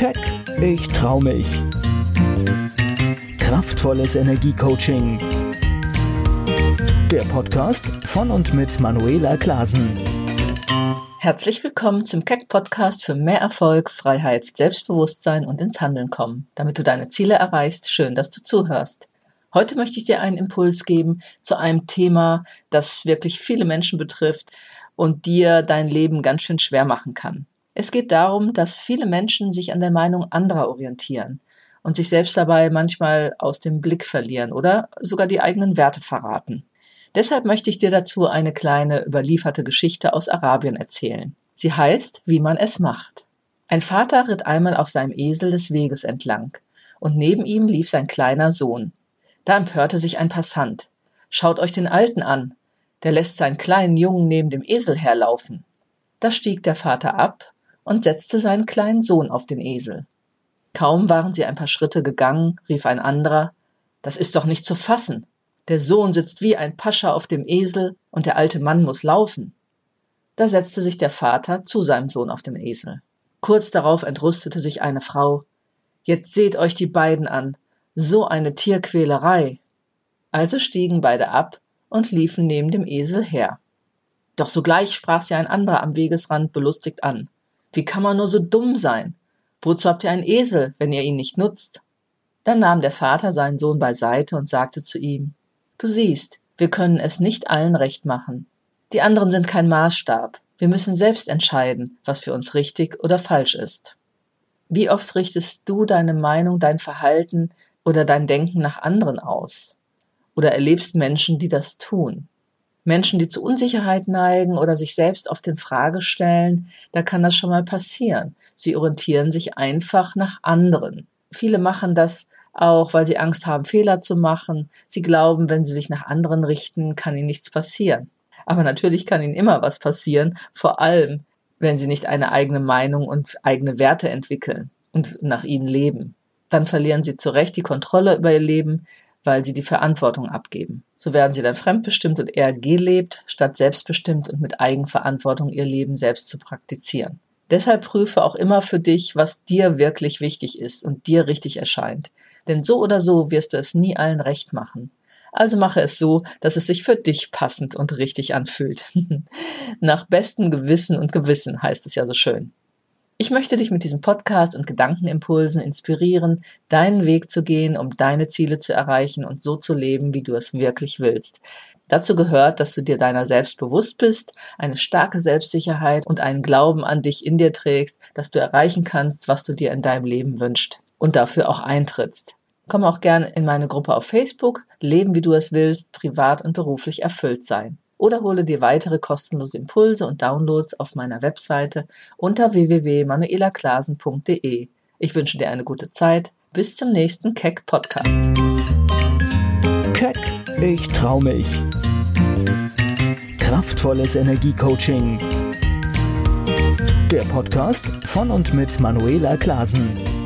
Keck, ich trau mich. Kraftvolles Energiecoaching. Der Podcast von und mit Manuela Klasen. Herzlich willkommen zum Keck Podcast für mehr Erfolg, Freiheit, Selbstbewusstsein und ins Handeln kommen. Damit du deine Ziele erreichst, schön, dass du zuhörst. Heute möchte ich dir einen Impuls geben zu einem Thema, das wirklich viele Menschen betrifft und dir dein Leben ganz schön schwer machen kann. Es geht darum, dass viele Menschen sich an der Meinung anderer orientieren und sich selbst dabei manchmal aus dem Blick verlieren oder sogar die eigenen Werte verraten. Deshalb möchte ich dir dazu eine kleine überlieferte Geschichte aus Arabien erzählen. Sie heißt, wie man es macht. Ein Vater ritt einmal auf seinem Esel des Weges entlang, und neben ihm lief sein kleiner Sohn. Da empörte sich ein Passant. Schaut euch den Alten an. Der lässt seinen kleinen Jungen neben dem Esel herlaufen. Da stieg der Vater ab und setzte seinen kleinen Sohn auf den Esel. Kaum waren sie ein paar Schritte gegangen, rief ein anderer Das ist doch nicht zu fassen. Der Sohn sitzt wie ein Pascha auf dem Esel und der alte Mann muss laufen. Da setzte sich der Vater zu seinem Sohn auf dem Esel. Kurz darauf entrüstete sich eine Frau Jetzt seht euch die beiden an. So eine Tierquälerei. Also stiegen beide ab und liefen neben dem Esel her. Doch sogleich sprach sie ein anderer am Wegesrand belustigt an. Wie kann man nur so dumm sein? Wozu habt ihr einen Esel, wenn ihr ihn nicht nutzt? Dann nahm der Vater seinen Sohn beiseite und sagte zu ihm, Du siehst, wir können es nicht allen recht machen. Die anderen sind kein Maßstab. Wir müssen selbst entscheiden, was für uns richtig oder falsch ist. Wie oft richtest du deine Meinung, dein Verhalten oder dein Denken nach anderen aus? Oder erlebst Menschen, die das tun? Menschen, die zu Unsicherheit neigen oder sich selbst auf den Frage stellen, da kann das schon mal passieren. Sie orientieren sich einfach nach anderen. Viele machen das auch, weil sie Angst haben, Fehler zu machen. Sie glauben, wenn sie sich nach anderen richten, kann ihnen nichts passieren. Aber natürlich kann ihnen immer was passieren, vor allem, wenn sie nicht eine eigene Meinung und eigene Werte entwickeln und nach ihnen leben. Dann verlieren sie zu Recht die Kontrolle über ihr Leben, weil sie die Verantwortung abgeben. So werden sie dann fremdbestimmt und eher gelebt, statt selbstbestimmt und mit Eigenverantwortung ihr Leben selbst zu praktizieren. Deshalb prüfe auch immer für dich, was dir wirklich wichtig ist und dir richtig erscheint. Denn so oder so wirst du es nie allen recht machen. Also mache es so, dass es sich für dich passend und richtig anfühlt. Nach bestem Gewissen und Gewissen heißt es ja so schön. Ich möchte dich mit diesem Podcast und Gedankenimpulsen inspirieren, deinen Weg zu gehen, um deine Ziele zu erreichen und so zu leben, wie du es wirklich willst. Dazu gehört, dass du dir deiner selbst bewusst bist, eine starke Selbstsicherheit und einen Glauben an dich in dir trägst, dass du erreichen kannst, was du dir in deinem Leben wünschst und dafür auch eintrittst. Komm auch gern in meine Gruppe auf Facebook, Leben wie du es willst, privat und beruflich erfüllt sein oder hole dir weitere kostenlose Impulse und Downloads auf meiner Webseite unter www.manuelaklasen.de. Ich wünsche dir eine gute Zeit. Bis zum nächsten Keck Podcast. Keck, ich trau mich. Kraftvolles Energiecoaching. Der Podcast von und mit Manuela Klasen.